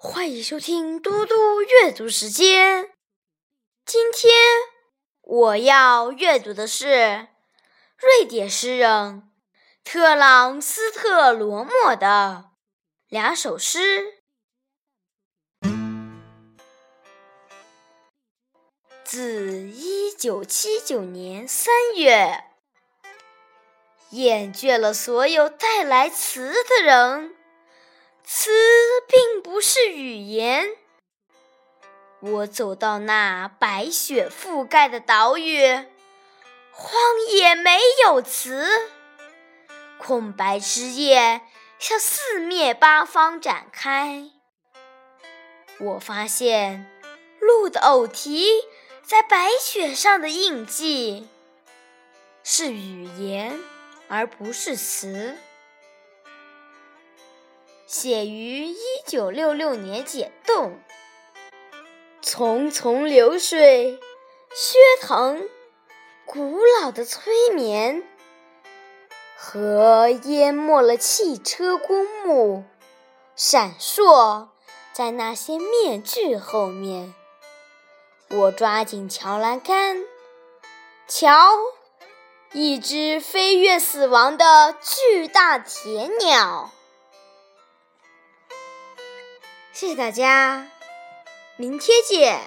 欢迎收听嘟嘟阅读时间。今天我要阅读的是瑞典诗人特朗斯特罗莫的两首诗。自一九七九年三月，厌倦了所有带来词的人。词不是语言。我走到那白雪覆盖的岛屿，荒野没有词，空白之夜向四面八方展开。我发现鹿的偶蹄在白雪上的印记是语言，而不是词。写于一九六六年，解冻。淙淙流水，薛腾，古老的催眠。河淹没了汽车公墓，闪烁在那些面具后面。我抓紧桥栏杆，瞧，一只飞越死亡的巨大铁鸟。谢谢大家，明天见。